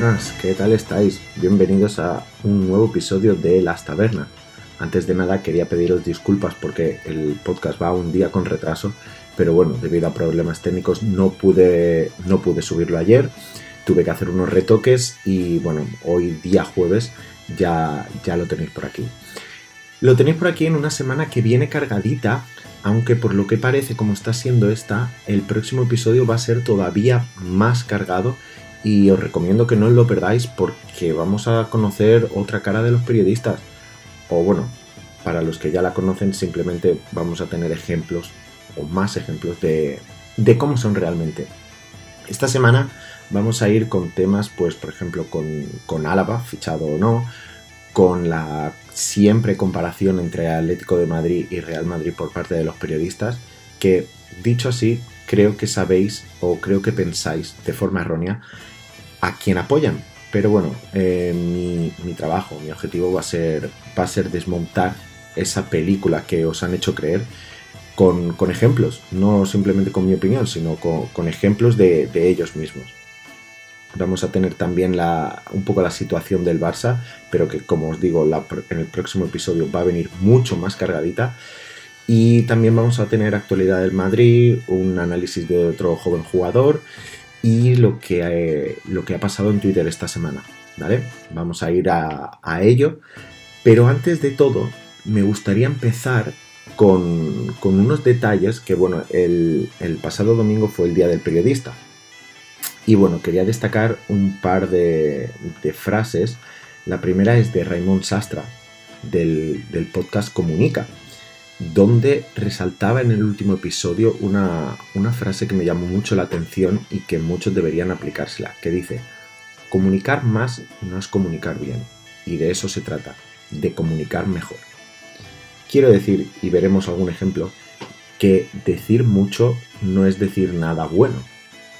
Buenas, ¿qué tal estáis? Bienvenidos a un nuevo episodio de Las Tabernas. Antes de nada quería pediros disculpas porque el podcast va un día con retraso, pero bueno, debido a problemas técnicos no pude, no pude subirlo ayer, tuve que hacer unos retoques y bueno, hoy día jueves ya, ya lo tenéis por aquí. Lo tenéis por aquí en una semana que viene cargadita, aunque por lo que parece como está siendo esta, el próximo episodio va a ser todavía más cargado y os recomiendo que no os lo perdáis porque vamos a conocer otra cara de los periodistas. O bueno, para los que ya la conocen simplemente vamos a tener ejemplos o más ejemplos de, de cómo son realmente. Esta semana vamos a ir con temas, pues por ejemplo con, con Álava, fichado o no, con la siempre comparación entre Atlético de Madrid y Real Madrid por parte de los periodistas, que dicho así, creo que sabéis o creo que pensáis de forma errónea a quién apoyan. Pero bueno, eh, mi, trabajo, mi objetivo va a, ser, va a ser desmontar esa película que os han hecho creer con, ejemplos, no simplemente con mi opinión, sino con, ejemplos de, ellos mismos. Vamos a tener también la, un poco la situación del Barça, pero que como os digo, en el próximo episodio va a venir mucho más cargadita. Y también vamos a tener actualidad del Madrid, un análisis de otro joven jugador y lo que, eh, lo que ha pasado en Twitter esta semana. ¿Vale? Vamos a ir a, ello. Pero antes de todo, me gustaría empezar con, unos detalles que, bueno, el, pasado domingo fue el Día del Periodista. Y bueno, quería destacar un par de, frases. La primera es de Raymond Sastra, del, del podcast Comunica donde resaltaba en el último episodio una, frase que me llamó mucho la atención y que muchos deberían aplicársela, que dice, comunicar más no es comunicar bien, y de eso se trata, de comunicar mejor. Quiero decir, y veremos algún ejemplo, que decir mucho no es decir nada bueno.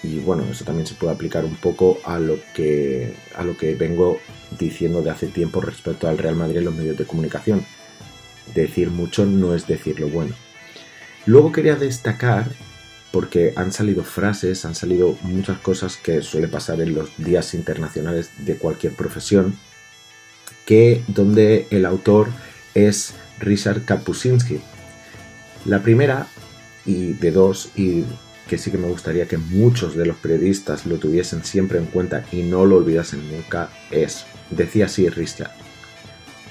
Y bueno, eso también se puede aplicar un poco a lo que, a lo que vengo diciendo de hace tiempo respecto al Real Madrid en los medios de comunicación decir mucho no es decir lo bueno. Luego quería destacar, porque han salido frases, han salido muchas cosas que suele pasar en los días internacionales de cualquier profesión, que donde el autor es Richard Kapuscinski. La primera, y de dos, y que sí que me gustaría que muchos de los periodistas lo tuviesen siempre en cuenta y no lo olvidasen nunca, es, decía así Richard,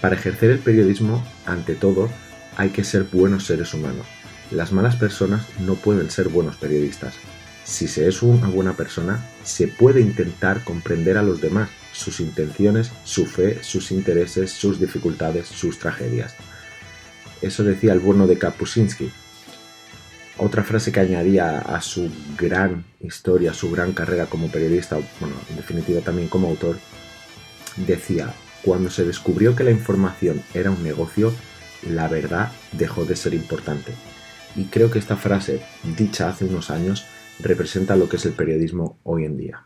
para ejercer el periodismo, ante todo, hay que ser buenos seres humanos. Las malas personas no pueden ser buenos periodistas. Si se es una buena persona, se puede intentar comprender a los demás, sus intenciones, su fe, sus intereses, sus dificultades, sus tragedias. Eso decía el bueno de Kapuscinski. Otra frase que añadía a su gran historia, su gran carrera como periodista, bueno, en definitiva también como autor, decía, cuando se descubrió que la información era un negocio, la verdad dejó de ser importante. Y creo que esta frase, dicha hace unos años, representa lo que es el periodismo hoy en día.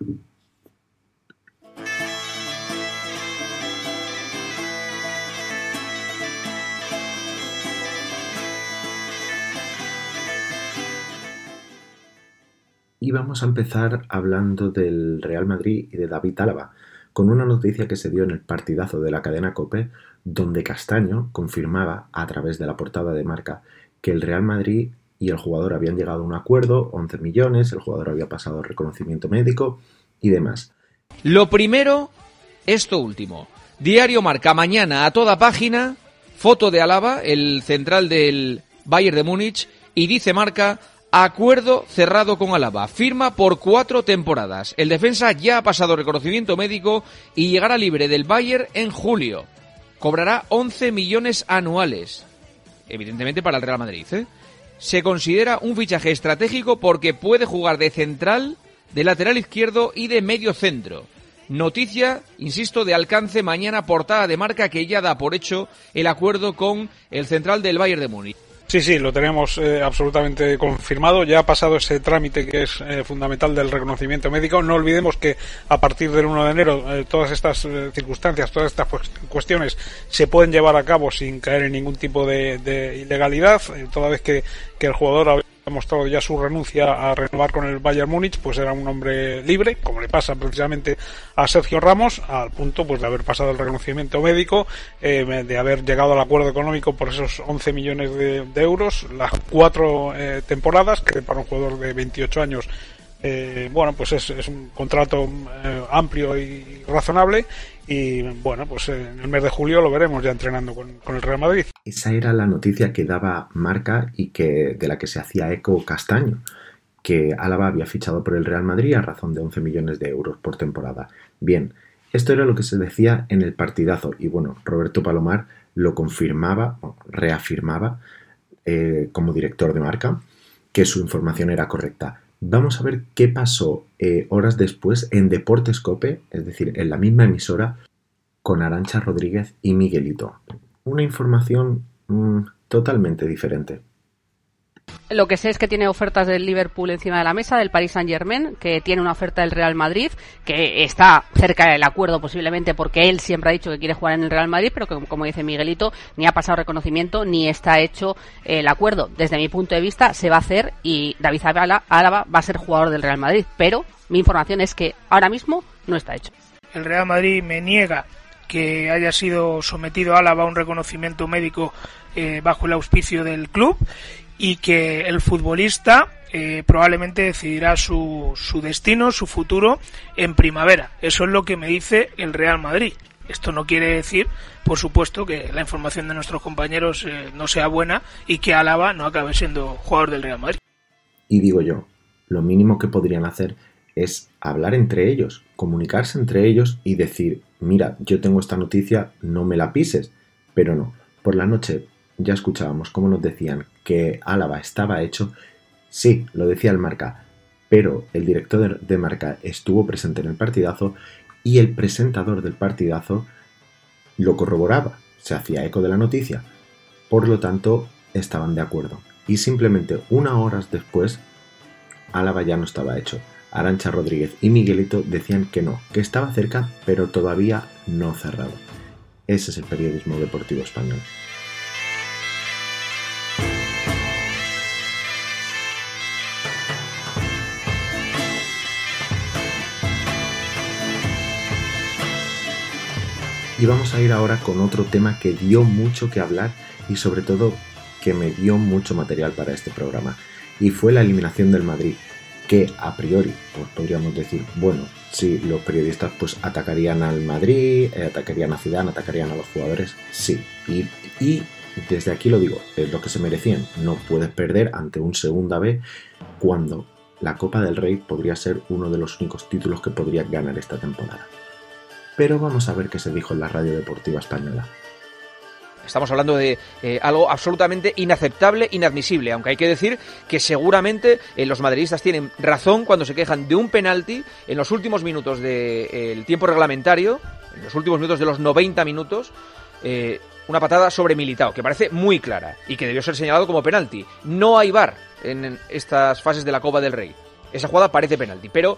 Y vamos a empezar hablando del Real Madrid y de David Álava, con una noticia que se dio en el partidazo de la cadena Cope, donde Castaño confirmaba a través de la portada de marca que el Real Madrid y el jugador habían llegado a un acuerdo, 11 millones, el jugador había pasado reconocimiento médico y demás. Lo primero, esto último. Diario Marca mañana a toda página, foto de Alaba, el central del Bayern de Múnich, y dice Marca, Acuerdo cerrado con Alaba. Firma por cuatro temporadas. El defensa ya ha pasado reconocimiento médico y llegará libre del Bayern en julio. Cobrará 11 millones anuales. Evidentemente para el Real Madrid. ¿eh? Se considera un fichaje estratégico porque puede jugar de central, de lateral izquierdo y de medio centro. Noticia, insisto, de alcance mañana portada de marca que ya da por hecho el acuerdo con el central del Bayern de Múnich. Sí, sí, lo tenemos eh, absolutamente confirmado. Ya ha pasado ese trámite que es eh, fundamental del reconocimiento médico. No olvidemos que a partir del 1 de enero eh, todas estas circunstancias, todas estas cuestiones se pueden llevar a cabo sin caer en ningún tipo de, ilegalidad, toda vez que, el jugador ha mostrado ya su renuncia a renovar con el Bayern Múnich, pues era un hombre libre, como le pasa precisamente a Sergio Ramos, al punto pues de haber pasado el reconocimiento médico, eh, de haber llegado al acuerdo económico por esos 11 millones de, euros, las cuatro eh, temporadas, que para un jugador de 28 años eh, bueno, pues es, es un contrato amplio y razonable y bueno, pues en el mes de julio lo veremos ya entrenando con, el Real Madrid. Esa era la noticia que daba Marca y que de la que se hacía eco Castaño, que Álava había fichado por el Real Madrid a razón de 11 millones de euros por temporada. Bien, esto era lo que se decía en el partidazo y bueno, Roberto Palomar lo confirmaba, reafirmaba eh, como director de Marca que su información era correcta. Vamos a ver qué pasó eh, horas después en Deportescope, es decir, en la misma emisora, con Arancha Rodríguez y Miguelito. Una información mm, totalmente diferente. Lo que sé es que tiene ofertas del Liverpool encima de la mesa, del Paris Saint Germain, que tiene una oferta del Real Madrid, que está cerca del acuerdo posiblemente porque él siempre ha dicho que quiere jugar en el Real Madrid, pero que como dice Miguelito, ni ha pasado reconocimiento ni está hecho el acuerdo. Desde mi punto de vista se va a hacer y David Álava va a ser jugador del Real Madrid, pero mi información es que ahora mismo no está hecho. El Real Madrid me niega que haya sido sometido Álava a un reconocimiento médico eh, bajo el auspicio del club y que el futbolista eh, probablemente decidirá su, su destino, su futuro en primavera. Eso es lo que me dice el Real Madrid. Esto no quiere decir, por supuesto, que la información de nuestros compañeros eh, no sea buena y que Álava no acabe siendo jugador del Real Madrid. Y digo yo, lo mínimo que podrían hacer es hablar entre ellos, comunicarse entre ellos y decir, mira, yo tengo esta noticia, no me la pises. Pero no, por la noche ya escuchábamos cómo nos decían que Álava estaba hecho, sí, lo decía el marca, pero el director de marca estuvo presente en el partidazo y el presentador del partidazo lo corroboraba, se hacía eco de la noticia. Por lo tanto, estaban de acuerdo. Y simplemente una horas después, Álava ya no estaba hecho. Arancha Rodríguez y Miguelito decían que no, que estaba cerca, pero todavía no cerrado. Ese es el periodismo deportivo español. Y vamos a ir ahora con otro tema que dio mucho que hablar y sobre todo que me dio mucho material para este programa. Y fue la eliminación del Madrid, que a priori pues podríamos decir, bueno, si los periodistas pues atacarían al Madrid, eh, atacarían a Zidane, atacarían a los jugadores, sí. Y, desde aquí lo digo, es lo que se merecían. No puedes perder ante un segunda B cuando la Copa del Rey podría ser uno de los únicos títulos que podría ganar esta temporada pero vamos a ver qué se dijo en la radio deportiva española. Estamos hablando de eh, algo absolutamente inaceptable, inadmisible, aunque hay que decir que seguramente eh, los madridistas tienen razón cuando se quejan de un penalti en los últimos minutos del tiempo reglamentario, en los últimos minutos de los 90 minutos, eh, una patada sobre Militao, que parece muy clara y que debió ser señalado como penalti. No hay bar en estas fases de la Copa del Rey. Esa jugada parece penalti, pero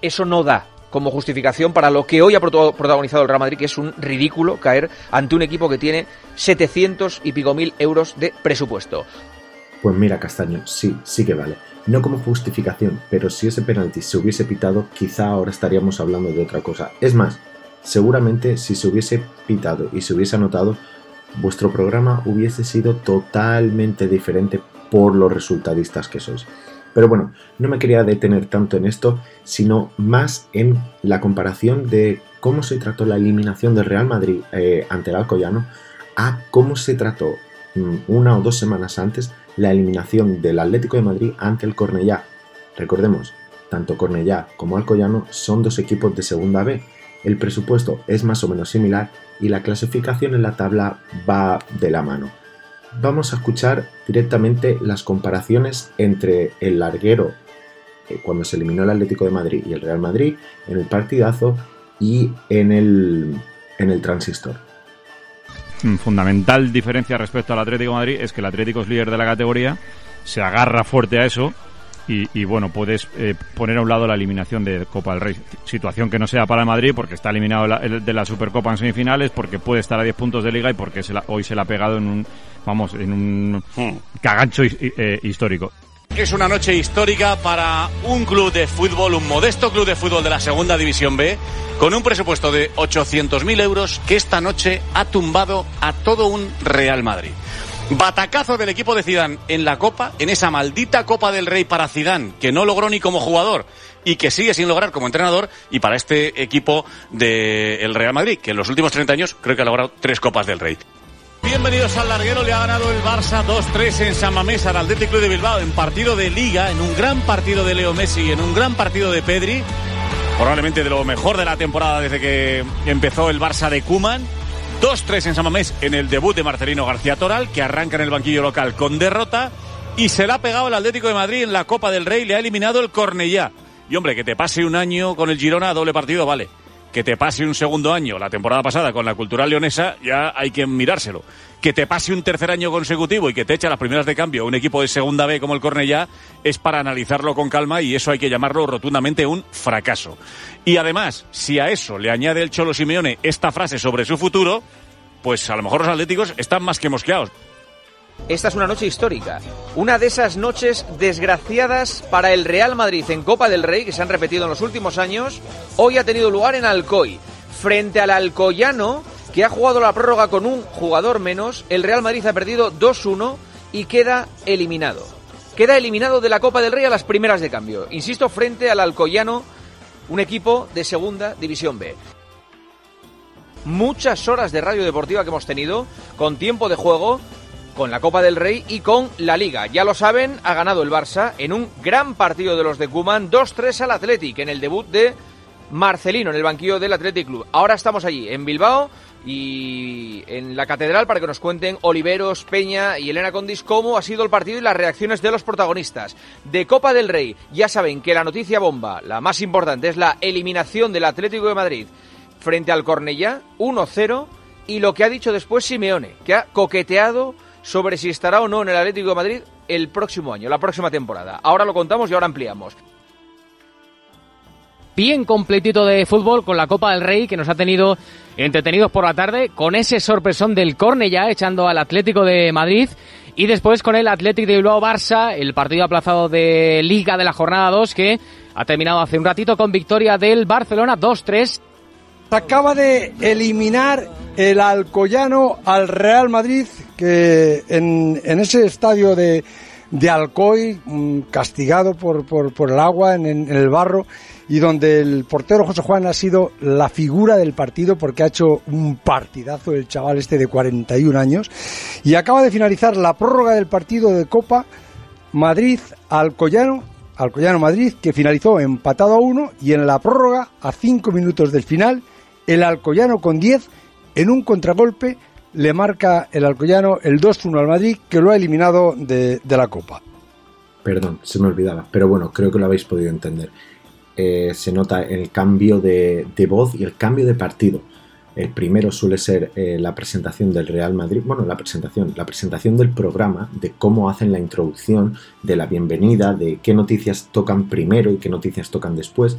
eso no da como justificación para lo que hoy ha protagonizado el Real Madrid, que es un ridículo caer ante un equipo que tiene 700 y pico mil euros de presupuesto. Pues mira, Castaño, sí, sí que vale. No como justificación, pero si ese penalti se hubiese pitado, quizá ahora estaríamos hablando de otra cosa. Es más, seguramente si se hubiese pitado y se hubiese anotado, vuestro programa hubiese sido totalmente diferente por los resultadistas que sois. Pero bueno, no me quería detener tanto en esto, sino más en la comparación de cómo se trató la eliminación del Real Madrid eh, ante el Alcoyano a cómo se trató mm, una o dos semanas antes la eliminación del Atlético de Madrid ante el Cornellá. Recordemos, tanto Cornellá como Alcoyano son dos equipos de segunda B. El presupuesto es más o menos similar y la clasificación en la tabla va de la mano vamos a escuchar directamente las comparaciones entre el larguero eh, cuando se eliminó el Atlético de Madrid y el Real Madrid en el partidazo y en el, en el transistor. Hmm, fundamental diferencia respecto al Atlético de Madrid es que el Atlético es líder de la categoría, se agarra fuerte a eso y, bueno, puedes eh, poner a un lado la eliminación de Copa del Rey. Situación que no sea para el Madrid porque está eliminado de la Supercopa en semifinales, porque puede estar a 10 puntos de liga y porque hoy se la ha pegado en un, vamos, en un hmm. cagancho eh, histórico. es una noche histórica para un club de fútbol, un modesto club de fútbol de la Segunda División B, con un presupuesto de 800.000 euros que esta noche ha tumbado a todo un Real Madrid. Batacazo del equipo de Zidane en la Copa, en esa maldita Copa del Rey para Zidane, que no logró ni como jugador y que sigue sin lograr como entrenador, y para este equipo del Real Madrid, que en los últimos 30 años creo que ha logrado tres Copas del Rey. Bienvenidos al larguero, le ha ganado el Barça 2-3 en San Mamés al Atlético Club de Bilbao en partido de liga, en un gran partido de Leo Messi, en un gran partido de Pedri, probablemente de lo mejor de la temporada desde que empezó el Barça de Kuman. 2-3 en San Mamés en el debut de Marcelino García Toral, que arranca en el banquillo local con derrota y se la ha pegado el Atlético de Madrid en la Copa del Rey, le ha eliminado el Cornellá. Y hombre, que te pase un año con el Girona a doble partido, vale que te pase un segundo año, la temporada pasada, con la cultural leonesa, ya hay que mirárselo. Que te pase un tercer año consecutivo y que te eche las primeras de cambio un equipo de segunda B como el Cornellá, es para analizarlo con calma y eso hay que llamarlo rotundamente un fracaso. Y además, si a eso le añade el Cholo Simeone esta frase sobre su futuro, pues a lo mejor los atléticos están más que mosqueados. Esta es una noche histórica. Una de esas noches desgraciadas para el Real Madrid en Copa del Rey, que se han repetido en los últimos años, hoy ha tenido lugar en Alcoy. Frente al Alcoyano, que ha jugado la prórroga con un jugador menos, el Real Madrid ha perdido 2-1 y queda eliminado. Queda eliminado de la Copa del Rey a las primeras de cambio. Insisto, frente al Alcoyano, un equipo de Segunda División B muchas horas de radio deportiva que hemos tenido, con tiempo de juego, con la Copa del Rey y con la Liga. Ya lo saben, ha ganado el Barça en un gran partido de los de Cuman, 2-3 al Athletic en el debut de Marcelino en el banquillo del Athletic Club. Ahora estamos allí en Bilbao y en la catedral para que nos cuenten Oliveros, Peña y Elena Condis cómo ha sido el partido y las reacciones de los protagonistas. De Copa del Rey, ya saben que la noticia bomba, la más importante, es la eliminación del Atlético de Madrid frente al Cornellá, 1-0, y lo que ha dicho después Simeone, que ha coqueteado sobre si estará o no en el Atlético de Madrid el próximo año, la próxima temporada. Ahora lo contamos y ahora ampliamos. Bien completito de fútbol con la Copa del Rey que nos ha tenido entretenidos por la tarde con ese sorpresón del córner ya echando al Atlético de Madrid y después con el Atlético de Bilbao Barça, el partido aplazado de Liga de la jornada 2 que ha terminado hace un ratito con victoria del Barcelona 2-3 Acaba de eliminar el Alcoyano al Real Madrid, que en, ese estadio de, de Alcoy, mm, castigado por, por, el agua en, en, el barro, y donde el portero José Juan ha sido la figura del partido porque ha hecho un partidazo el chaval este de 41 años, y acaba de finalizar la prórroga del partido de Copa Madrid-Alcoyano Alcoyano Madrid, que finalizó empatado a uno y en la prórroga, a cinco minutos del final, el Alcoyano con 10 en un contragolpe le marca el Alcoyano el 2-1 al Madrid que lo ha eliminado de, la Copa. Perdón, se me olvidaba, pero bueno, creo que lo habéis podido entender. Eh, se nota el cambio de, voz y el cambio de partido. El primero suele ser eh, la presentación del Real Madrid, bueno, la presentación, la presentación del programa, de cómo hacen la introducción, de la bienvenida, de qué noticias tocan primero y qué noticias tocan después.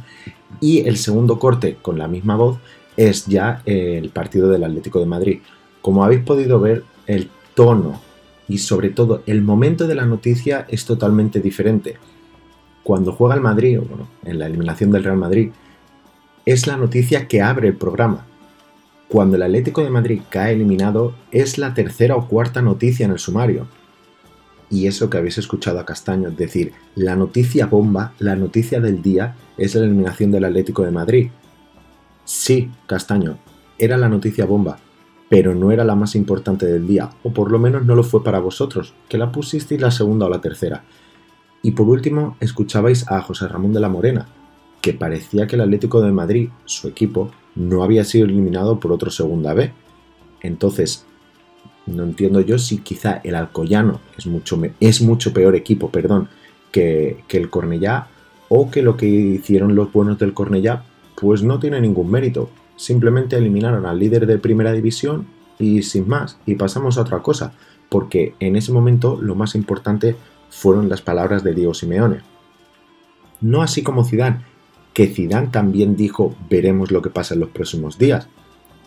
Y el segundo corte con la misma voz es ya el partido del Atlético de Madrid. Como habéis podido ver, el tono y sobre todo el momento de la noticia es totalmente diferente. Cuando juega el Madrid, o bueno, en la eliminación del Real Madrid, es la noticia que abre el programa. Cuando el Atlético de Madrid cae eliminado, es la tercera o cuarta noticia en el sumario. Y eso que habéis escuchado a Castaño, es decir, la noticia bomba, la noticia del día, es la eliminación del Atlético de Madrid. Sí, Castaño, era la noticia bomba, pero no era la más importante del día, o por lo menos no lo fue para vosotros, que la pusisteis la segunda o la tercera. Y por último, escuchabais a José Ramón de la Morena, que parecía que el Atlético de Madrid, su equipo, no había sido eliminado por otro segunda B. Entonces, no entiendo yo si quizá el Alcoyano es mucho, es mucho peor equipo, perdón, que, que el Cornellá, o que lo que hicieron los buenos del Cornellá pues no tiene ningún mérito. Simplemente eliminaron al líder de primera división y sin más. Y pasamos a otra cosa, porque en ese momento lo más importante fueron las palabras de Diego Simeone. No así como Zidane, que Zidane también dijo veremos lo que pasa en los próximos días,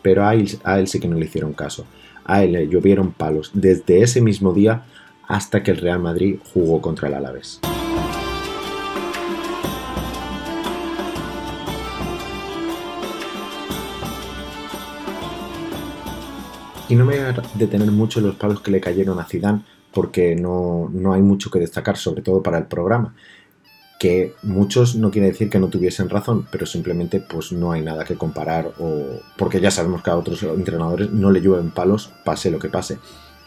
pero a él, a él sí que no le hicieron caso. A él le llovieron palos desde ese mismo día hasta que el Real Madrid jugó contra el Alavés. Y no me voy a detener mucho en los palos que le cayeron a Zidane porque no, no hay mucho que destacar, sobre todo para el programa que muchos no quiere decir que no tuviesen razón, pero simplemente pues no hay nada que comparar o porque ya sabemos que a otros entrenadores no le llueven palos, pase lo que pase.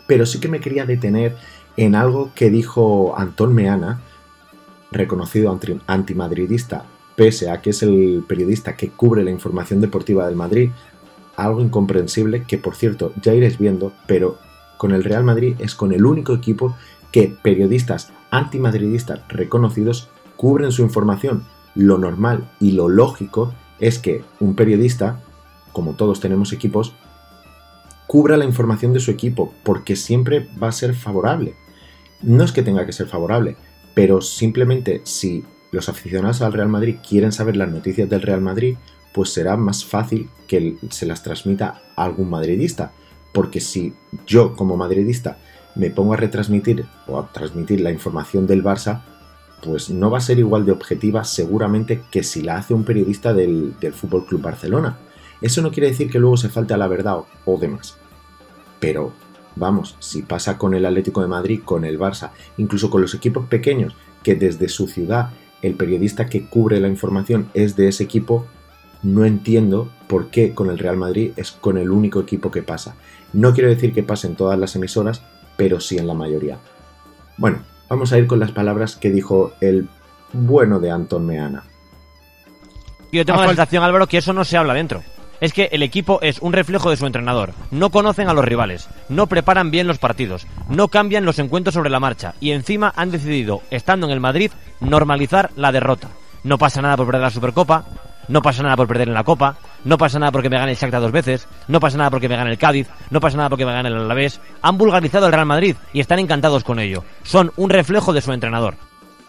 Pero sí que me quería detener en algo que dijo Antón Meana, reconocido antimadridista, pese a que es el periodista que cubre la información deportiva del Madrid, algo incomprensible que por cierto ya iréis viendo, pero con el Real Madrid es con el único equipo que periodistas antimadridistas reconocidos cubren su información. Lo normal y lo lógico es que un periodista, como todos tenemos equipos, cubra la información de su equipo, porque siempre va a ser favorable. No es que tenga que ser favorable, pero simplemente si los aficionados al Real Madrid quieren saber las noticias del Real Madrid, pues será más fácil que se las transmita a algún madridista. Porque si yo como madridista me pongo a retransmitir o a transmitir la información del Barça, pues no va a ser igual de objetiva seguramente que si la hace un periodista del, del Fútbol Club Barcelona. Eso no quiere decir que luego se falte a la verdad o, demás. Pero, vamos, si pasa con el Atlético de Madrid, con el Barça, incluso con los equipos pequeños, que desde su ciudad el periodista que cubre la información es de ese equipo, no entiendo por qué con el Real Madrid es con el único equipo que pasa. No quiero decir que pase en todas las emisoras, pero sí en la mayoría. Bueno, Vamos a ir con las palabras que dijo el bueno de Anton Meana. Yo tengo la sensación, Álvaro, que eso no se habla dentro. Es que el equipo es un reflejo de su entrenador. No conocen a los rivales, no preparan bien los partidos, no cambian los encuentros sobre la marcha y encima han decidido, estando en el Madrid, normalizar la derrota. No pasa nada por perder la Supercopa, no pasa nada por perder en la Copa, no pasa nada porque me gane el Shakhtar dos veces, no pasa nada porque me gane el Cádiz, no pasa nada porque me gane el Alavés. Han vulgarizado el Real Madrid y están encantados con ello. Son un reflejo de su entrenador.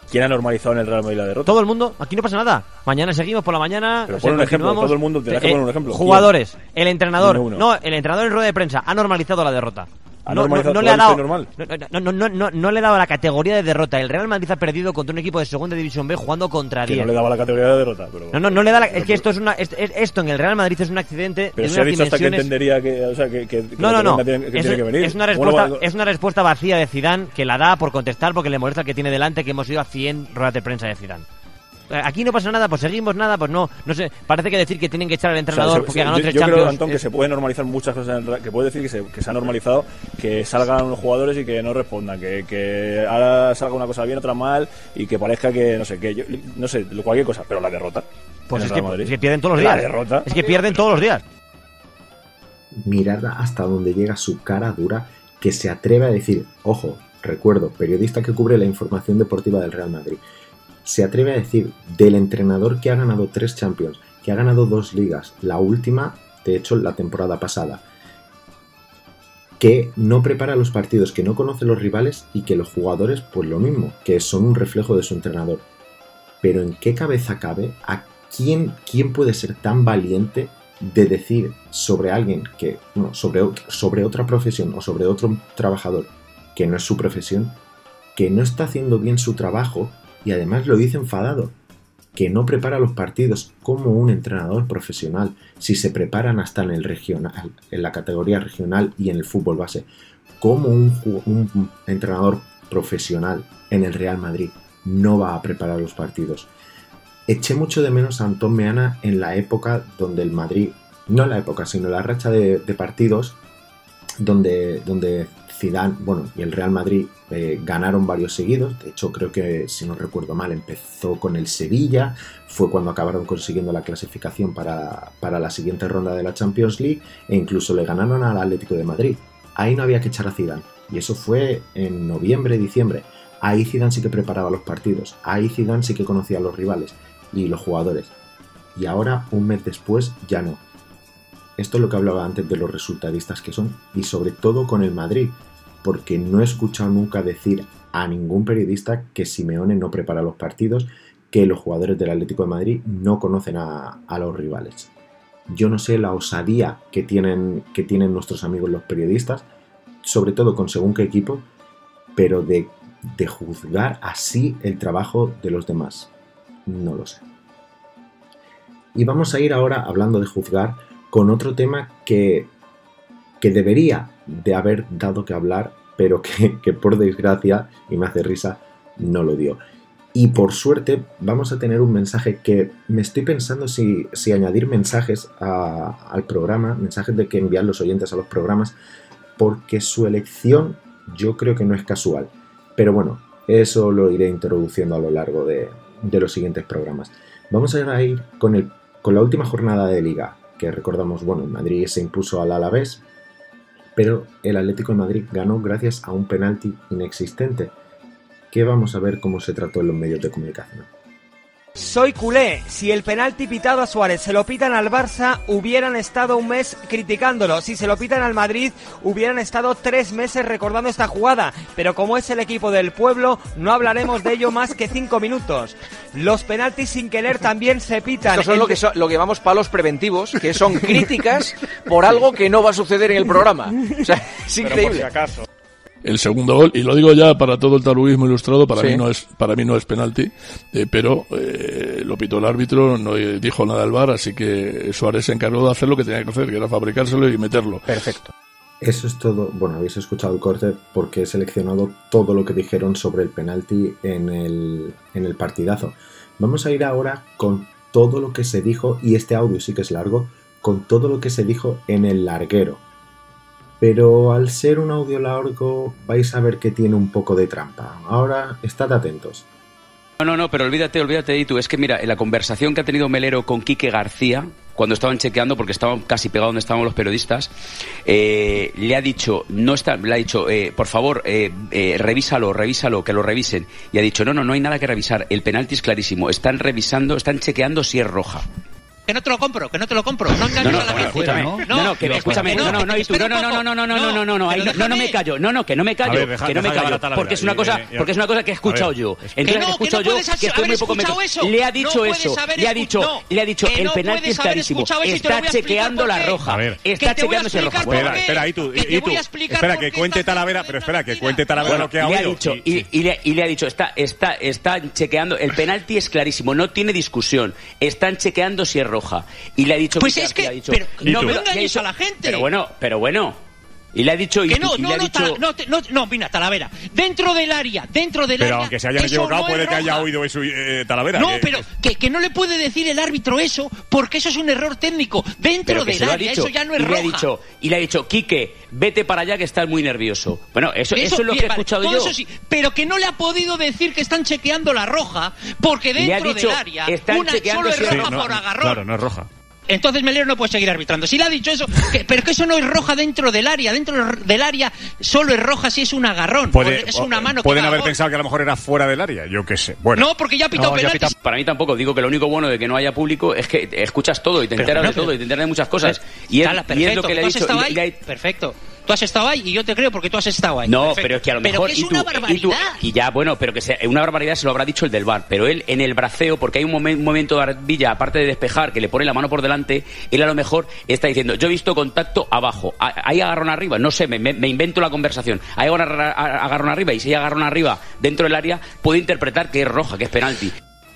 ¿Quién ha normalizado en el Real Madrid la derrota? Todo el mundo, aquí no pasa nada. Mañana seguimos por la mañana. Pero un ejemplo, todo el mundo te eh, un ejemplo. Jugadores, el entrenador, no, el entrenador en rueda de prensa ha normalizado la derrota no, le ha dado, No, le ha dado la categoría de derrota. El Real Madrid ha perdido contra un equipo de segunda división B jugando contra 10. no le daba la categoría de derrota. no, no, no le da es que esto es una, esto en el Real Madrid es un accidente. Pero se ha dicho hasta que entendería que, o sea, que, que, no, no, no. Tiene, que es, tiene que venir. Es una respuesta, es una respuesta vacía de Zidane que la da por contestar porque le molesta que tiene delante que hemos ido a 100 ruedas de prensa de Zidane. Aquí no pasa nada, pues seguimos nada, pues no, no sé, parece que decir que tienen que echar al entrenador porque ganó tres yo Champions. Creo, Antón, que se puede normalizar muchas cosas, que puede decir que se, que se ha normalizado que salgan los jugadores y que no respondan, que, que ahora salga una cosa bien, otra mal y que parezca que, no sé, que yo, no sé, cualquier cosa, pero la derrota. Pues es que, pierden todos los días. La derrota. Es que pierden todos los días. Mirad hasta donde llega su cara dura que se atreve a decir, ojo, recuerdo, periodista que cubre la información deportiva del Real Madrid se atreve a decir del entrenador que ha ganado tres Champions, que ha ganado dos ligas, la última, de hecho, la temporada pasada, que no prepara los partidos, que no conoce los rivales y que los jugadores, pues lo mismo, que son un reflejo de su entrenador. Pero ¿en qué cabeza cabe a quién, quién puede ser tan valiente de decir sobre alguien que, no, sobre, sobre otra profesión o sobre otro trabajador que no es su profesión, que no está haciendo bien su trabajo y además lo dice enfadado, que no prepara los partidos como un entrenador profesional, si se preparan hasta en el regional, en la categoría regional y en el fútbol base, como un, entrenador profesional en el Real Madrid no va a preparar los partidos. Eché mucho de menos a Antón Meana en la época donde el Madrid, no en la época, sino la racha de, partidos donde, donde Zidane, bueno, y el Real Madrid eh, ganaron varios seguidos. De hecho, creo que, si no recuerdo mal, empezó con el Sevilla. Fue cuando acabaron consiguiendo la clasificación para, la siguiente ronda de la Champions League. E incluso le ganaron al Atlético de Madrid. Ahí no había que echar a Zidane. Y eso fue en noviembre, diciembre. Ahí Zidane sí que preparaba los partidos. Ahí Zidane sí que conocía a los rivales y los jugadores. Y ahora, un mes después, ya no. Esto es lo que hablaba antes de los resultadistas que son, y sobre todo con el Madrid, porque no he escuchado nunca decir a ningún periodista que Simeone no prepara los partidos, que los jugadores del Atlético de Madrid no conocen a, los rivales. Yo no sé la osadía que tienen, que tienen nuestros amigos los periodistas, sobre todo con según qué equipo, pero de, de juzgar así el trabajo de los demás. No lo sé. Y vamos a ir ahora, hablando de juzgar, con otro tema que, que debería de haber dado que hablar, pero que, por desgracia, y me hace risa, no lo dio. Y por suerte vamos a tener un mensaje que me estoy pensando si, si añadir mensajes al programa, mensajes de que enviar los oyentes a los programas, porque su elección yo creo que no es casual. Pero bueno, eso lo iré introduciendo a lo largo de, de los siguientes programas. Vamos a ir con, el, con la última jornada de liga, que recordamos, bueno, el Madrid se impuso al Alavés, pero el Atlético de Madrid ganó gracias a un penalti inexistente, que vamos a ver cómo se trató en los medios de comunicación. Soy culé. Si el penalti pitado a Suárez se lo pitan al Barça, hubieran estado un mes criticándolo. Si se lo pitan al Madrid, hubieran estado tres meses recordando esta jugada. Pero como es el equipo del pueblo, no hablaremos de ello más que cinco minutos. Los penaltis sin querer también se pitan. Estos son El lo que, son- lo que llamamos palos preventivos, que son críticas por algo que no va a suceder en el programa. O sea, es increíble. El segundo gol y lo digo ya para todo el taluismo ilustrado para Sí. mí no es para mí no es penalti eh, pero eh, lo pitó el árbitro no dijo nada al bar así que Suárez se encargó de hacer lo que tenía que hacer que era fabricárselo y meterlo perfecto Eso es todo. Bueno, habéis escuchado el corte porque he seleccionado todo lo que dijeron sobre el penalti en el, en el partidazo. Vamos a ir ahora con todo lo que se dijo, y este audio sí que es largo, con todo lo que se dijo en el larguero. Pero al ser un audio largo vais a ver que tiene un poco de trampa. Ahora, estad atentos. No, no, no, pero olvídate, olvídate de tú. Es que mira, en la conversación que ha tenido Melero con Quique García, cuando estaban chequeando, porque estaban casi pegados donde estaban los periodistas, eh, le ha dicho, no está, le ha dicho, eh, por favor, eh, eh, revísalo, revísalo, que lo revisen. Y ha dicho, no, no, no hay nada que revisar. El penalti es clarísimo. Están revisando, están chequeando si es roja. Que no te lo compro, que no te lo compro. No engañes No, no, a la gente. No, no, que escúchame. No, no, no, y tú, no, no, no, no, no, no, no, no, no, no, no, ahí no, no, no me callo. No, no, que no me callo. ver, deja- que no me callo. Porque es una cosa, porque es una cosa que he escuchado yo. es- Entonces he escuchado no yo que estoy muy poco metido. Le ha No dicho eso. Le ha dicho, no, le ha dicho, el no penalti es clarísimo. Está chequeando la roja. Está chequeando si es roja. Espera, espera, y tú, Que y, tú. Espera, que cuente Talavera, pero espera, que cuente Talavera lo que ha oído. dicho, y- y, y le, y le ha dicho, está, está, está chequeando, el penalti es clarísimo, no tiene discusión, están chequeando si es roja. Y le ha dicho, Pues es que- ha dicho, pero no, ha dicho- a la gente. Pero bueno, pero bueno. Y le ha dicho, y, Que no, no, le ha no, no, no, no, mira, Talavera. Dentro del área, dentro del Pero área. aunque se hayan equivocado, no puede que haya oído eso eh, Talavera. No, que- pero que, que no le puede decir el árbitro eso, porque eso es un error técnico. Dentro pero del área, dicho. eso ya no es y le roja. ha dicho, y le ha dicho, Quique, vete para allá que estás muy nervioso. Bueno, eso, eso, es lo que he escuchado todo yo. eso sí, pero que no le ha podido decir que están chequeando la roja, porque dentro dicho, del área una solo es roja Sí, no, por agarrón. Claro, no es roja. Entonces Melero no puede seguir arbitrando. Si le ha dicho eso, que- pero que eso no es roja dentro del área. Dentro del área solo es roja si es un agarrón. Puede- es una mano que pueden haber gol. pensado que a lo mejor era fuera del área, yo qué sé. Bueno. No, porque ya ha pitado No, ya penaltis. pita- Para mí tampoco. Digo que lo único bueno de que no haya público es que escuchas todo y te Pero enteras de todo y te enteras de muchas cosas. Y es, Tala, y es perfecto. lo que le he ¿Tú has dicho. y Perfecto. Tú has estado ahí y yo te creo porque tú has estado ahí. No, Perfecto. pero es que a lo Pero mejor que es y tú, una y tú- barbaridad. y ya bueno, pero que sea una barbaridad se lo habrá dicho el del bar, pero él en el braceo porque hay un momen- momento de Ardilla aparte de despejar que le pone la mano por delante, él a lo mejor está diciendo, "Yo he visto contacto abajo, hay agarrón arriba, no sé, me, invento la conversación. Hay agarrón arriba y si hay agarrón arriba dentro del área, puede interpretar que es roja, que es penalti."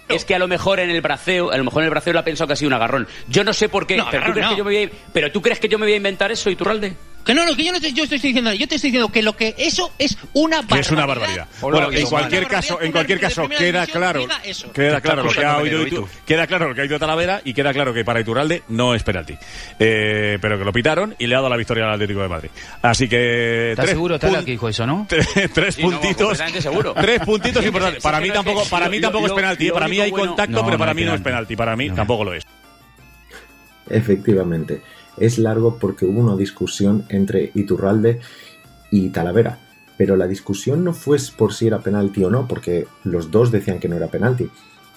Es que a lo mejor en el braceo, a lo mejor en el braceo le ha pensado que ha sido un agarrón. Yo no sé por qué, No, pero, ¿tú agarrón crees no. que yo me voy a, pero tú crees que yo me voy a inventar eso, Iturralde? Que no, no, que yo no te, yo estoy diciendo, yo te estoy diciendo que lo que eso es una barbaridad. Que es una barbaridad. Bueno, en cualquier caso, en cualquier caso queda claro, queda claro lo que ha oído Itu- queda claro lo que ha oído Talavera y queda claro que para Iturralde no es penalti. Eh, pero que lo pitaron y le ha dado la victoria al Atlético de Madrid. Así que ¿Estás tres seguro, Tala, que dijo eso, no? tres, tres puntitos. Tres puntitos importantes. sí, Para mí tampoco, para mí tampoco es penalti. Para mí hay contacto, pero para mí no es penalti. Para mí tampoco lo es. Efectivamente, es largo porque hubo una discusión entre Iturralde y Talavera. Pero la discusión no fue por si era penalti o no, porque los dos decían que no era penalti.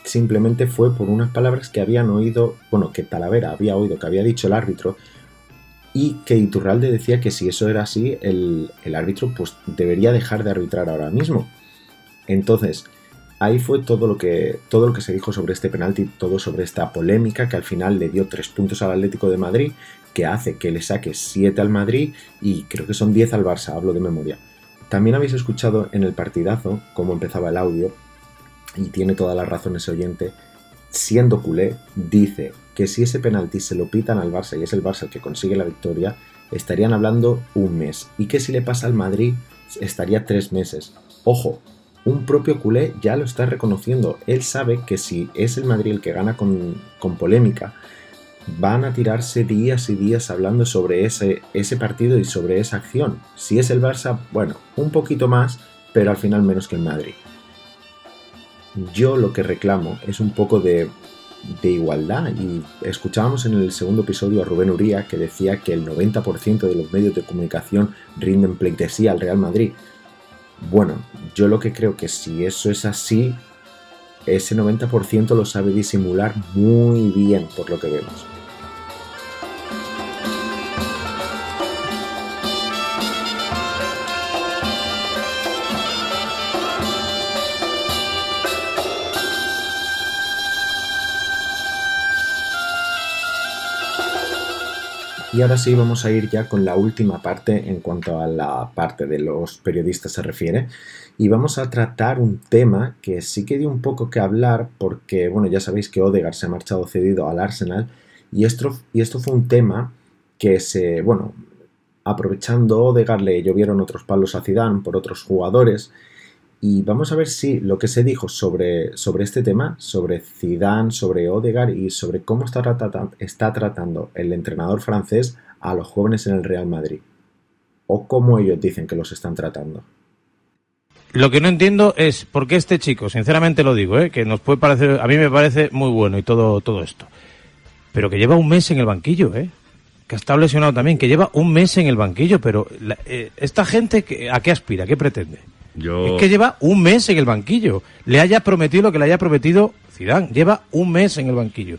Simplemente fue por unas palabras que habían oído, bueno, que Talavera había oído, que había dicho el árbitro, y que Iturralde decía que si eso era así, el, el árbitro pues debería dejar de arbitrar ahora mismo. Entonces, ahí fue todo lo que todo lo que se dijo sobre este penalti, todo sobre esta polémica que al final le dio tres puntos al Atlético de Madrid, que hace que le saque 7 al Madrid y creo que son 10 al Barça, hablo de memoria. También habéis escuchado en el partidazo cómo empezaba el audio y tiene toda la razón ese oyente. Siendo culé, dice que si ese penalti se lo pitan al Barça y es el Barça el que consigue la victoria, estarían hablando un mes. Y que si le pasa al Madrid, estaría tres meses. Ojo, un propio culé ya lo está reconociendo. Él sabe que si es el Madrid el que gana con, con polémica, van a tirarse días y días hablando sobre ese, ese partido y sobre esa acción. Si es el Barça, bueno, un poquito más, pero al final menos que el Madrid. Yo lo que reclamo es un poco de, igualdad y escuchábamos en el segundo episodio a Rubén Uría que decía que el 90% de los medios de comunicación rinden pleitesía al Real Madrid. Bueno, yo lo que creo que si eso es así, ese 90% lo sabe disimular muy bien por lo que vemos. Y ahora sí vamos a ir ya con la última parte en cuanto a la parte de los periodistas se refiere. Y vamos a tratar un tema que sí que dio un poco que hablar porque, bueno, ya sabéis que Odegaard se ha marchado cedido al Arsenal y esto, y esto fue un tema que se, bueno, aprovechando Odegaard le llovieron otros palos a Zidane por otros jugadores y vamos a ver si lo que se dijo sobre, sobre este tema, sobre Zidane, sobre Odegaard y sobre cómo está, tratando, está tratando el entrenador francés a los jóvenes en el Real Madrid. O cómo ellos dicen que los están tratando. Lo que no entiendo es por qué este chico, sinceramente lo digo, ¿eh? que nos puede parecer, a mí me parece muy bueno y todo, todo esto, pero que lleva un mes en el banquillo, ¿eh? que está lesionado también, que lleva un mes en el banquillo, pero la, eh, esta gente, ¿a qué aspira? ¿Qué pretende? Yo... Es que lleva un mes en el banquillo. Le haya prometido lo que le haya prometido Zidane. Lleva un mes en el banquillo.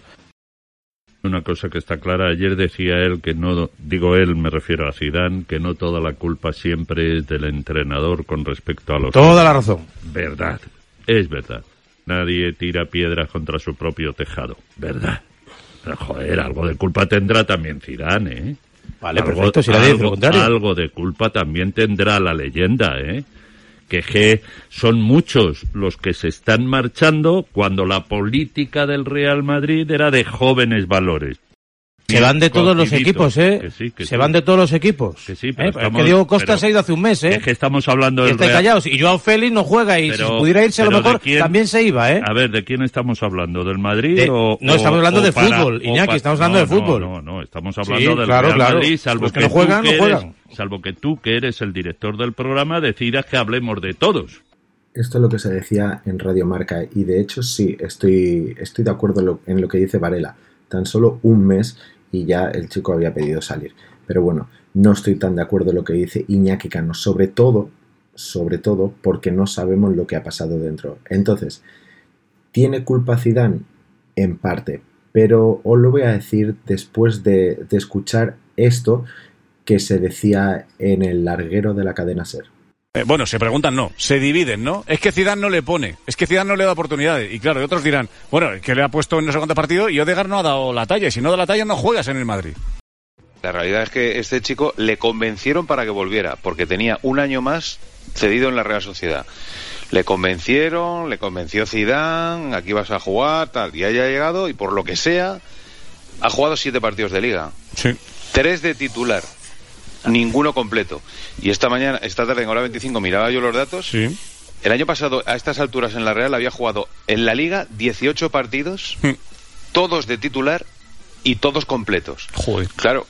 Una cosa que está clara, ayer decía él que no, digo él, me refiero a Zidane, que no toda la culpa siempre es del entrenador con respecto a los... Toda la razón. Verdad, es verdad. Nadie tira piedras contra su propio tejado. Verdad. Pero joder, algo de culpa tendrá también Zidane, ¿eh? Vale, algo, perfecto, si nadie dice lo algo, contrario. algo de culpa también tendrá la leyenda, ¿eh? Que son muchos los que se están marchando cuando la política del Real Madrid era de jóvenes valores. Se van de todos los equipos, ¿eh? Que sí, que se sí. van de todos los equipos. Que sí, ¿Eh? Es que Diego Costa pero- se ha ido hace un mes, ¿eh? Es que estamos hablando del Real- callados. Y Joao Félix no juega y Pero- si pudiera irse a lo pero ¿de mejor quién? también se iba, ¿eh? A ver, ¿de quién estamos hablando? ¿del Madrid De- o...? no, estamos hablando o de para- fútbol, Iñaki, estamos hablando no, de fútbol. No, no, no, estamos Sí, hablando del claro, Real claro. Madrid, salvo que no juegan, tú, no que juegan. eres, salvo que tú, que eres el director del programa, decidas que hablemos de todos. Esto es lo que se decía en Radio Marca y de hecho sí, estoy, estoy de acuerdo en lo, en lo que dice Varela. Tan solo un mes y ya el chico había pedido salir. Pero bueno, no estoy tan de acuerdo en lo que dice Iñaki Cano, sobre todo, sobre todo porque no sabemos lo que ha pasado dentro. Entonces, ¿tiene culpa Zidane? En parte, pero os lo voy a decir después de, de escuchar esto que se decía en el larguero de la cadena SER. Eh, bueno, se preguntan, no, se dividen, ¿no? Es que Zidane no le pone, es que Zidane no le da oportunidades. Y claro, y otros dirán, bueno, es que le ha puesto en no sé cuánto partido y Odegaard no ha dado la talla. Y si no da la talla, no juegas en el Madrid. La realidad es que este chico le convencieron para que volviera, porque tenía un año más cedido en la Real Sociedad. Le convencieron, le convenció Zidane, aquí vas a jugar, tal, y haya llegado y por lo que sea ha jugado siete partidos de liga. Sí. Tres de titular, ninguno completo. Y esta mañana, esta tarde en hora 25 miraba yo los datos. El año pasado, a estas alturas en la Real, había jugado en la liga 18 partidos, todos de titular y todos completos. Joder. Claro,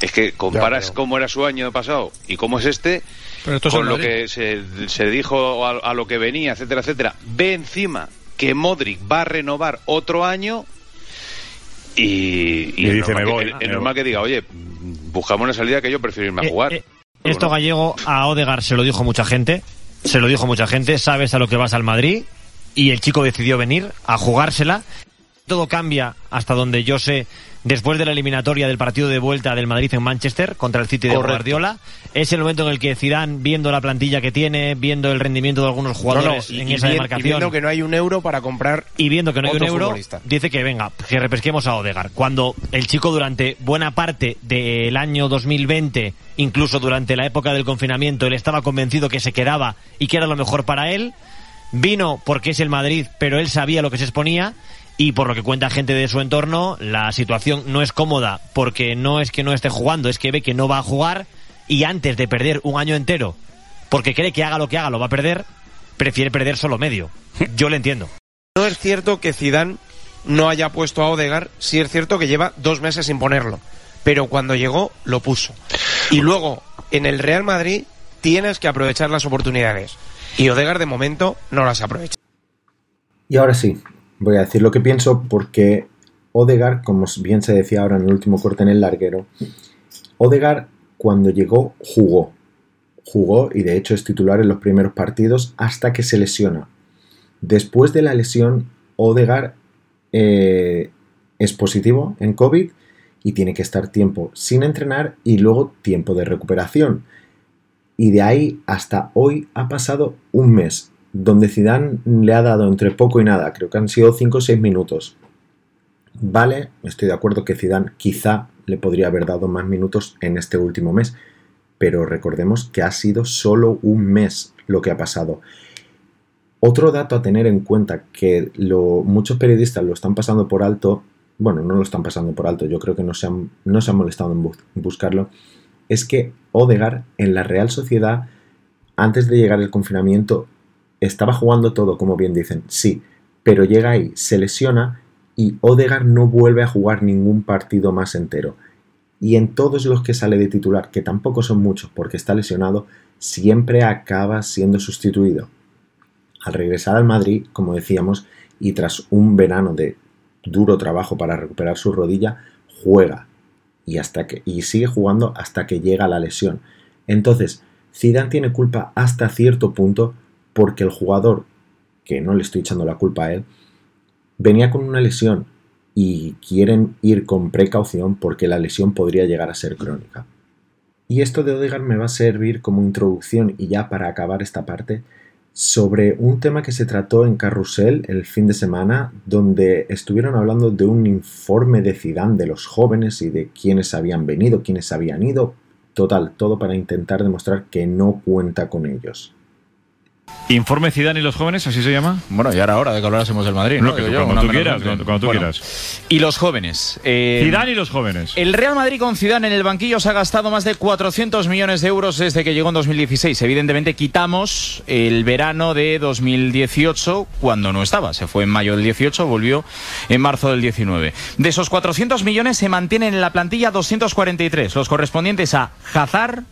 es que comparas pero- cómo era su año pasado y cómo es este, Pero esto con lo que se, se dijo a, a lo que venía, etcétera, etcétera. Ve encima que Modric va a renovar otro año y, Y es dice, "Me que- voy, es normal que diga, oye, buscamos una salida que yo prefiero irme a Eh, jugar. eh, Esto gallego a Odegar se lo dijo mucha gente, se lo dijo mucha gente, sabes a lo que vas al Madrid y el chico decidió venir a jugársela. Todo cambia hasta donde yo sé después de la eliminatoria del partido de vuelta del Madrid en Manchester contra el City de Correcto. Guardiola. Es el momento en el que Zidane, viendo la plantilla que tiene, viendo el rendimiento de algunos jugadores No, no, y- en y esa bien- y demarcación viendo que no hay un euro para comprar y viendo que no hay un euro, futbolista. dice que venga, que repesquemos a Odegar. Cuando el chico durante buena parte del año 2020, incluso durante la época del confinamiento, él estaba convencido que se quedaba y que era lo mejor para él. Vino porque es el Madrid, pero él sabía lo que se exponía y por lo que cuenta gente de su entorno, la situación no es cómoda porque no es que no esté jugando, es que ve que no va a jugar y antes de perder un año entero, porque cree que haga lo que haga lo va a perder, prefiere perder solo medio. Yo le entiendo. No es cierto que Zidane no haya puesto a Odegar, sí es cierto que lleva dos meses sin ponerlo, pero cuando llegó lo puso. Y luego, en el Real Madrid tienes que aprovechar las oportunidades. Y Odegar de momento no las aprovecha. Y ahora sí, voy a decir lo que pienso porque Odegar, como bien se decía ahora en el último corte en el larguero, Odegar cuando llegó jugó. Jugó y de hecho es titular en los primeros partidos hasta que se lesiona. Después de la lesión, Odegar eh, es positivo en COVID y tiene que estar tiempo sin entrenar y luego tiempo de recuperación. Y de ahí hasta hoy ha pasado un mes, donde Zidane le ha dado entre poco y nada, creo que han sido 5 o 6 minutos. Vale, estoy de acuerdo que Zidane quizá le podría haber dado más minutos en este último mes, pero recordemos que ha sido solo un mes lo que ha pasado. Otro dato a tener en cuenta que muchos periodistas lo están pasando por alto, bueno, no lo están pasando por alto, yo creo que no se han, no se han molestado en, buscarlo, es que Odegar en la Real Sociedad, antes de llegar el confinamiento, estaba jugando todo, como bien dicen, sí, pero llega ahí, se lesiona y Odegar no vuelve a jugar ningún partido más entero. Y en todos los que sale de titular, que tampoco son muchos porque está lesionado, siempre acaba siendo sustituido. Al regresar al Madrid, como decíamos, y tras un verano de duro trabajo para recuperar su rodilla, juega y, hasta que, y sigue jugando hasta que llega la lesión. Entonces, Zidane tiene culpa hasta cierto punto porque el jugador, que no le estoy echando la culpa a él, venía con una lesión y quieren ir con precaución porque la lesión podría llegar a ser crónica. Y esto de Odegaard me va a servir como introducción y ya para acabar esta parte sobre un tema que se trató en Carrusel el fin de semana, donde estuvieron hablando de un informe de Zidane de los jóvenes y de quiénes habían venido, quiénes habían ido. Total, todo para intentar demostrar que no cuenta con ellos. Informe Zidane y los jóvenes, así se llama. Bueno, ya era hora de que hablásemos del Madrid, ¿no? cuando, tú quieras, cuando, tú quieras. Y los jóvenes. Eh, Zidane y los jóvenes. El Real Madrid con Zidane en el banquillo se ha gastado más de 400 millones de euros desde que llegó en 2016. Evidentemente quitamos el verano de 2018 cuando no estaba. Se fue en mayo del 18, volvió en marzo del 19. De esos 400 millones se mantienen en la plantilla 243, los correspondientes a Hazard,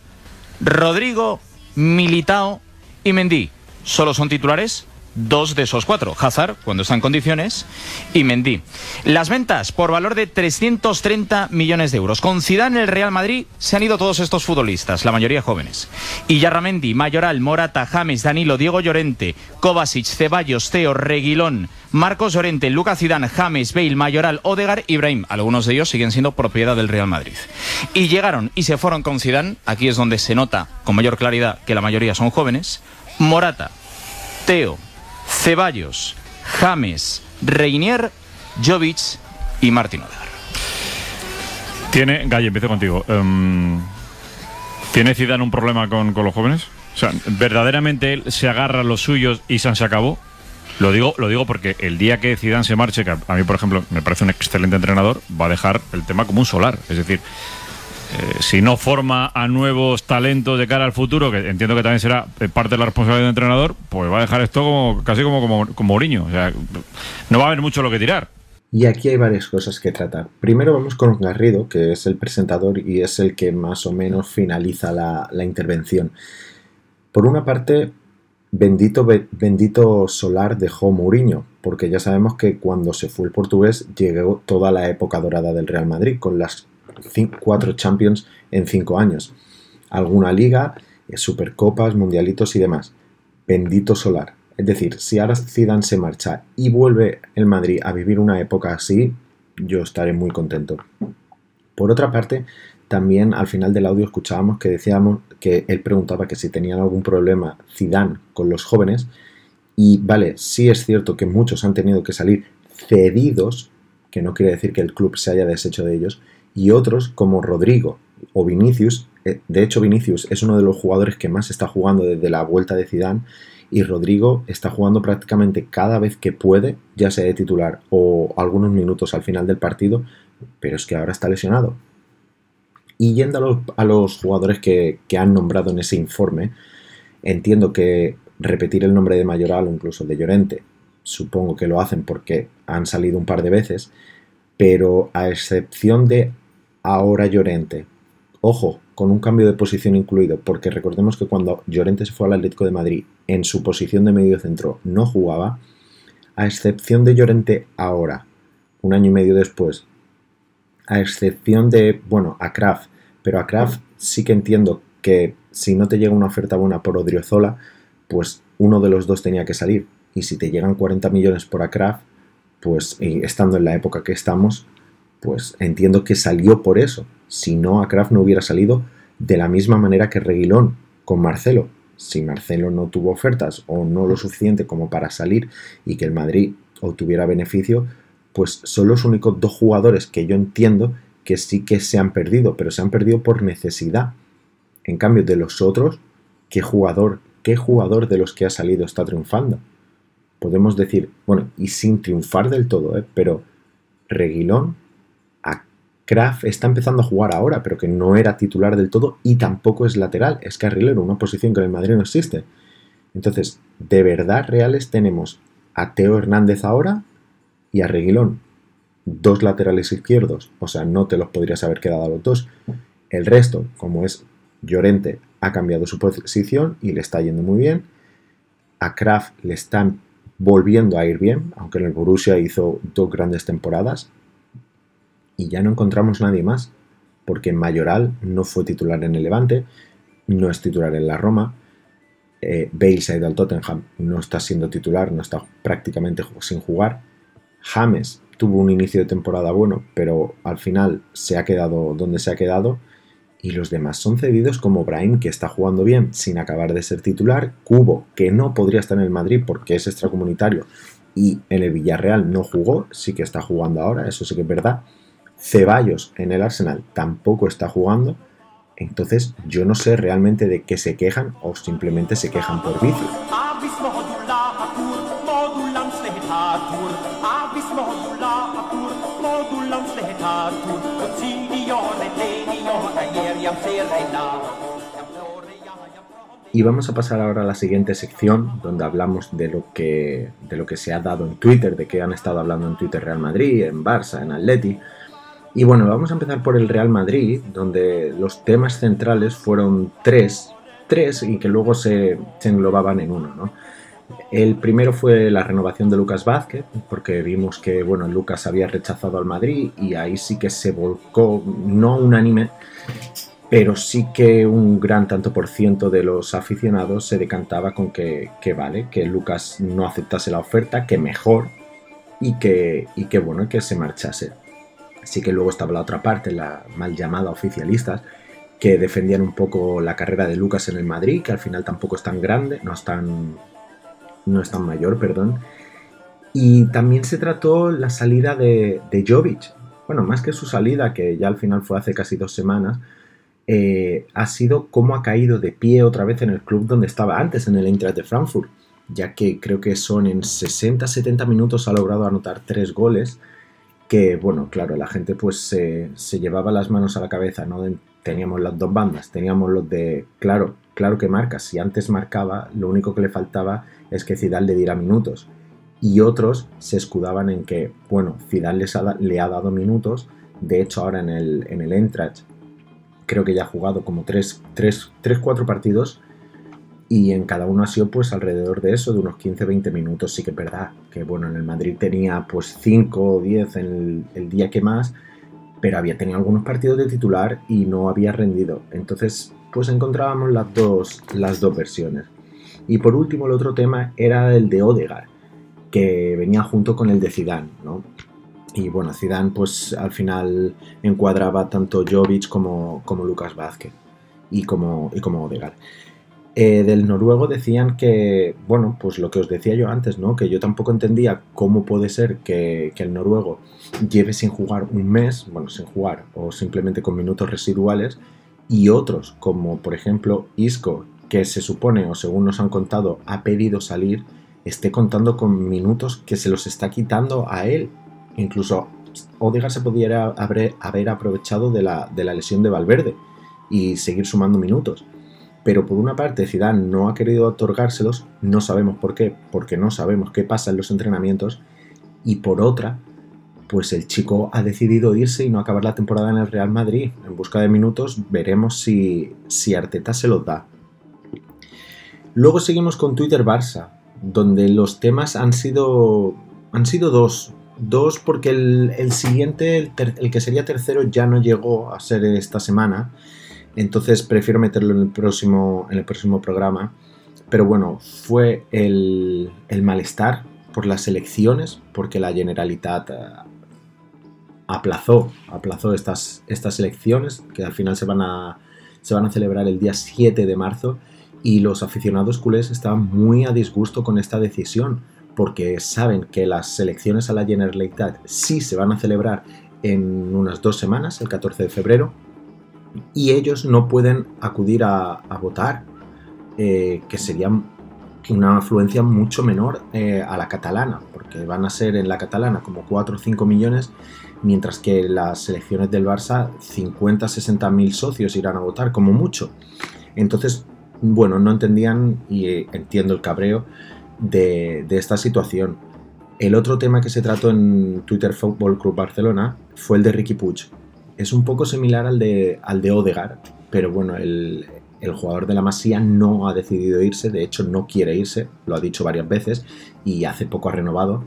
Rodrigo, Militao y Mendy solo son titulares dos de esos cuatro, Hazard, cuando está en condiciones, y Mendy. Las ventas por valor de 330 millones de euros. Con Zidane en el Real Madrid se han ido todos estos futbolistas, la mayoría jóvenes. Yarramendi, Mayoral, Morata, James, Danilo, Diego Llorente, Kovacic, Ceballos, Teo, Reguilón, Marcos Llorente, Lucas Zidane, James, Bale, Mayoral, Odegar, Ibrahim. Algunos de ellos siguen siendo propiedad del Real Madrid. Y llegaron y se fueron con Zidane, aquí es donde se nota con mayor claridad que la mayoría son jóvenes, Morata, Teo, Ceballos, James, Reinier, Jovic y Martín Odegaard. Tiene, Galle, empiezo contigo. Em, ¿Tiene Zidane un problema con, los jóvenes? O sea, ¿verdaderamente él se agarra a los suyos y se acabó? Lo digo, lo digo porque el día que Zidane se marche, que a mí, por ejemplo, me parece un excelente entrenador, va a dejar el tema como un solar. Es decir, eh, si no forma a nuevos talentos de cara al futuro, que entiendo que también será parte de la responsabilidad del entrenador, pues va a dejar esto como, casi como, como. O sea, no va a haber mucho lo que tirar. Y aquí hay varias cosas que tratar. Primero vamos con Garrido, que es el presentador y es el que más o menos finaliza la, la intervención. Por una parte, bendito, bendito Solar dejó Mourinho, porque ya sabemos que cuando se fue el portugués llegó toda la época dorada del Real Madrid, con las cuatro Champions en cinco años. Alguna liga, eh, supercopas, mundialitos y demás. Bendito solar. Es decir, si ahora Zidane se marcha y vuelve el Madrid a vivir una época así, yo estaré muy contento. Por otra parte, también al final del audio escuchábamos que decíamos que él preguntaba que si tenían algún problema Zidane con los jóvenes y vale, sí es cierto que muchos han tenido que salir cedidos, que no quiere decir que el club se haya deshecho de ellos, y otros como Rodrigo. o Vinicius. eh, De hecho, Vinicius es uno de los jugadores que más está jugando desde la vuelta de Zidane y Rodrigo está jugando prácticamente cada vez que puede, ya sea de titular o algunos minutos al final del partido, pero es que ahora está lesionado. Y yendo a los, a los jugadores que, que han nombrado en ese informe, entiendo que repetir el nombre de Mayoral o incluso de Llorente, supongo que lo hacen porque han salido un par de veces, pero a excepción de ahora Llorente, ojo, con un cambio de posición incluido, porque recordemos que cuando Llorente se fue al Atlético de Madrid en su posición de medio centro no jugaba, a excepción de Llorente ahora, un año y medio después, a excepción de, bueno, a Kraft, pero a Kraft sí que entiendo que si no te llega una oferta buena por Odriozola, pues uno de los dos tenía que salir. Y si te llegan 40 millones por a Kraft, pues y estando en la época que estamos, pues entiendo que salió por eso. Si no, a Kraft no hubiera salido de la misma manera que Reguilón con Marcelo. Si Marcelo no tuvo ofertas o no lo suficiente como para salir y que el Madrid obtuviera beneficio, pues son los únicos dos jugadores que yo entiendo que sí que se han perdido, pero se han perdido por necesidad. En cambio, de los otros, ¿qué jugador, qué jugador de los que ha salido está triunfando? Podemos decir, bueno, y sin triunfar del todo, ¿eh? pero Reguilón, a Kraft está empezando a jugar ahora, pero que no era titular del todo y tampoco es lateral, es carrilero, una posición que en el Madrid no existe. Entonces, de verdad reales tenemos a Teo Hernández ahora y a Reguilón, dos laterales izquierdos, o sea, no te los podrías haber quedado a los dos. El resto, como es Llorente, ha cambiado su posición y le está yendo muy bien. A Kraft le están volviendo a ir bien, aunque en el Borussia hizo dos grandes temporadas. Y ya no encontramos nadie más, porque Mayoral no fue titular en el Levante, no es titular en la Roma. Eh, Bale se ha ido al Tottenham, no está siendo titular, no está prácticamente sin jugar. James tuvo un inicio de temporada bueno, pero al final se ha quedado donde se ha quedado. Y los demás son cedidos como Brahim, que está jugando bien sin acabar de ser titular. Cubo, que no podría estar en el Madrid porque es extracomunitario. Y en el Villarreal no jugó, sí que está jugando ahora, eso sí que es verdad. Ceballos en el Arsenal tampoco está jugando. Entonces yo no sé realmente de qué se quejan o simplemente se quejan por vicio. Y vamos a pasar ahora a la siguiente sección donde hablamos de lo que de lo que se ha dado en Twitter, de qué han estado hablando en Twitter Real Madrid, en Barça, en Atleti. Y bueno, vamos a empezar por el Real Madrid, donde los temas centrales fueron tres, tres y que luego se, englobaban en uno, ¿no? El primero fue la renovación de Lucas Vázquez, porque vimos que bueno, Lucas había rechazado al Madrid y ahí sí que se volcó, no unánime, pero sí que un gran tanto por ciento de los aficionados se decantaba con que, vale, que Lucas no aceptase la oferta, que mejor y que, y que bueno, que se marchase. Así que luego estaba la otra parte, la mal llamada oficialistas, que defendían un poco la carrera de Lucas en el Madrid, que al final tampoco es tan grande, no es tan, no es tan mayor, perdón. Y también se trató la salida de, de Jovic. Bueno, más que su salida, que ya al final fue hace casi dos semanas, eh, ha sido cómo ha caído de pie otra vez en el club donde estaba antes, en el Eintracht de Frankfurt, ya que creo que son en 60-70 minutos ha logrado anotar tres goles, que bueno, claro, la gente pues se, llevaba las manos a la cabeza. Teníamos las dos bandas, teníamos los de, claro, claro que marca, si antes marcaba, lo único que le faltaba es que Zidane le diera minutos. Y otros se escudaban en que, bueno, Zidane les ha, le ha dado minutos, de hecho ahora en el, en el Eintracht creo que ya ha jugado como 3-4 partidos y en cada uno ha sido pues alrededor de eso, de unos 15-20 minutos, sí que es verdad, que bueno, en el Madrid tenía pues 5 o 10 en el, el, día que más, pero había tenido algunos partidos de titular y no había rendido, entonces pues encontrábamos las dos, las dos versiones. Y por último el otro tema era el de Odegaard, que venía junto con el de Zidane, ¿no? Y bueno, Zidane pues al final encuadraba tanto Jovic como, como Lucas Vázquez y como, y como. Eh, del noruego decían que, bueno, pues lo que os decía yo antes, ¿no? Que yo tampoco entendía cómo puede ser que, que el noruego lleve sin jugar un mes, bueno, sin jugar, o simplemente con minutos residuales, y otros, como por ejemplo Isco, que se supone, o según nos han contado, ha pedido salir, esté contando con minutos que se los está quitando a él. Incluso Odegaard se pudiera haber, aprovechado de la, de la lesión de Valverde y seguir sumando minutos. Pero por una parte Zidane no ha querido otorgárselos, no sabemos por qué, porque no sabemos qué pasa en los entrenamientos, y por otra, pues el chico ha decidido irse y no acabar la temporada en el Real Madrid. En busca de minutos veremos si, si Arteta se los da. Luego seguimos con Twitter Barça, donde los temas han sido, han sido dos. Dos porque el, el siguiente, el, ter- el que sería tercero, ya no llegó a ser esta semana. Entonces prefiero meterlo en el próximo, en el próximo programa. Pero bueno, fue el, el malestar por las elecciones, porque la Generalitat eh, aplazó, aplazó estas, estas elecciones, que al final se van, a, se van a celebrar el día 7 de marzo, y los aficionados culés estaban muy a disgusto con esta decisión, porque saben que las elecciones a la Generalitat sí se van a celebrar en unas dos semanas, el 14 de febrero, y ellos no pueden acudir a, votar, eh, que sería una afluencia mucho menor eh, a la catalana, porque van a ser en la catalana como 4 o 5 millones, mientras que las elecciones del Barça 50-60 mil socios irán a votar, como mucho. Entonces, bueno, no entendían y eh, entiendo el cabreo de, esta situación. El otro tema que se trató en Twitter Football Club Barcelona fue el de Ricky Puig. Es un poco similar al de, al de Odegaard, pero bueno, el, el jugador de la Masía no ha decidido irse, de hecho no quiere irse, lo ha dicho varias veces y hace poco ha renovado.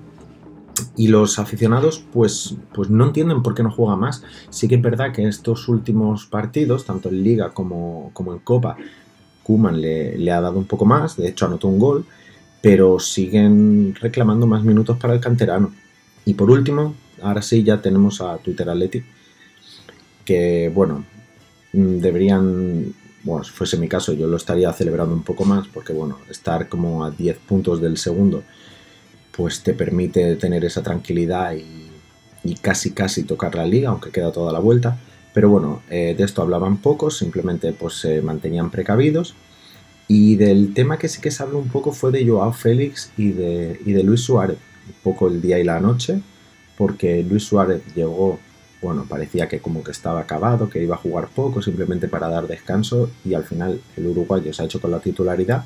Y los aficionados pues, pues no entienden por qué no juega más. Sí que es verdad que estos últimos partidos, tanto en Liga como, como en Copa, Kuman le, le ha dado un poco más, de hecho anotó un gol, pero siguen reclamando más minutos para el canterano. Y por último, ahora sí ya tenemos a Twitter Athletic, que bueno, mm, deberían, bueno, si fuese mi caso, yo lo estaría celebrando un poco más, porque bueno, estar como a 10 puntos del segundo, pues te permite tener esa tranquilidad y, y casi casi tocar la liga, aunque queda toda la vuelta. Pero bueno, eh, de esto hablaban pocos, simplemente pues se mantenían precavidos. Y del tema que sí que se habló un poco fue de Joao Félix y de, y de Luis Suárez, un poco el día y la noche, porque Luis Suárez llegó, bueno, parecía que como que estaba acabado, que iba a jugar poco, simplemente para dar descanso, y al final el uruguayo se ha hecho con la titularidad,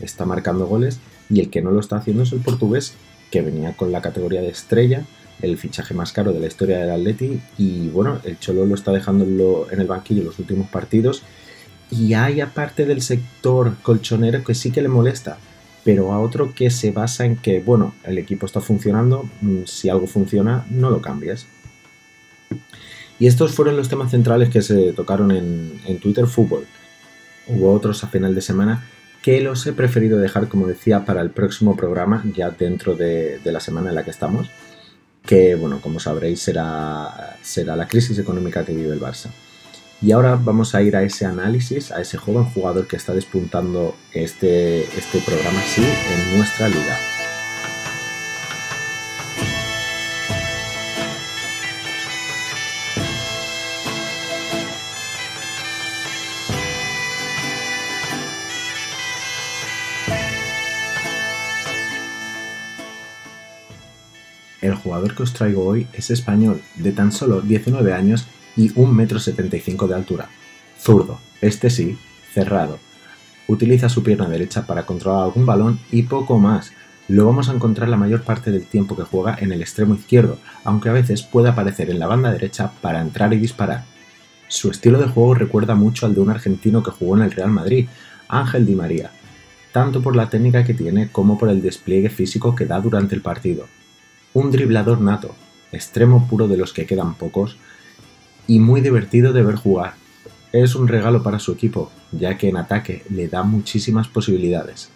está marcando goles, y el que no lo está haciendo es el portugués, que venía con la categoría de estrella, el fichaje más caro de la historia del Atleti, y bueno, el Cholo lo está dejando en, el banquillo los últimos partidos, y hay aparte del sector colchonero que sí que le molesta, pero a otro que se basa en que, bueno, el equipo está funcionando, mm, si algo funciona, no lo cambias. Y estos fueron los temas centrales que se tocaron en, en Twitter Fútbol. Hubo otros a final de semana que los he preferido dejar, como decía, para el próximo programa, ya dentro de, de la semana en la que estamos, que, bueno, como sabréis, será, será la crisis económica que vive el Barça. Y ahora vamos a ir a ese análisis, a ese joven jugador que está despuntando este, este programa, sí, en nuestra liga. El jugador que os traigo hoy es español, de tan solo 19 años y 1,75 m de altura. Zurdo, este sí, cerrado. Utiliza su pierna derecha para controlar algún balón y poco más. Lo vamos a encontrar la mayor parte del tiempo que juega en el extremo izquierdo, aunque a veces puede aparecer en la banda derecha para entrar y disparar. Su estilo de juego recuerda mucho al de un argentino que jugó en el Real Madrid, Ángel Di María, tanto por la técnica que tiene como por el despliegue físico que da durante el partido. Un driblador nato, extremo puro de los que quedan pocos, y muy divertido de ver jugar. Es un regalo para su equipo, ya que en ataque le da muchísimas posibilidades.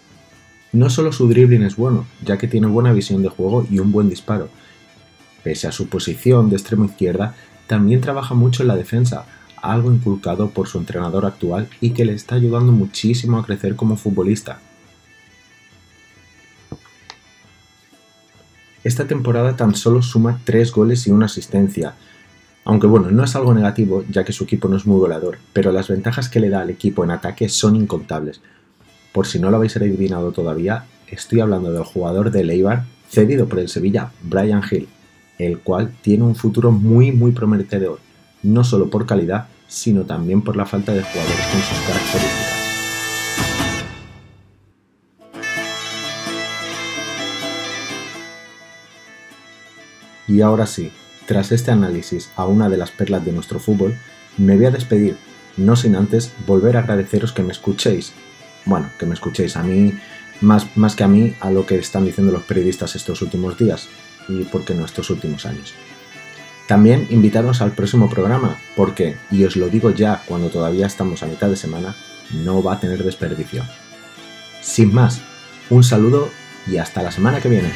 No solo su dribbling es bueno, ya que tiene buena visión de juego y un buen disparo. Pese a su posición de extremo izquierda, también trabaja mucho en la defensa, algo inculcado por su entrenador actual y que le está ayudando muchísimo a crecer como futbolista. Esta temporada tan solo suma 3 goles y una asistencia, aunque bueno, no es algo negativo ya que su equipo no es muy goleador, pero las ventajas que le da al equipo en ataque son incontables. Por si no lo habéis adivinado todavía, estoy hablando del jugador de Leibar cedido por el Sevilla, Brian Hill, el cual tiene un futuro muy muy prometedor, no solo por calidad, sino también por la falta de jugadores con sus características. Y ahora sí, tras este análisis a una de las perlas de nuestro fútbol, me voy a despedir, no sin antes volver a agradeceros que me escuchéis. Bueno, que me escuchéis a mí, más, más que a mí, a lo que están diciendo los periodistas estos últimos días y, por qué no, estos últimos años. También invitaros al próximo programa, porque, y os lo digo ya cuando todavía estamos a mitad de semana, no va a tener desperdicio. Sin más, un saludo y hasta la semana que viene.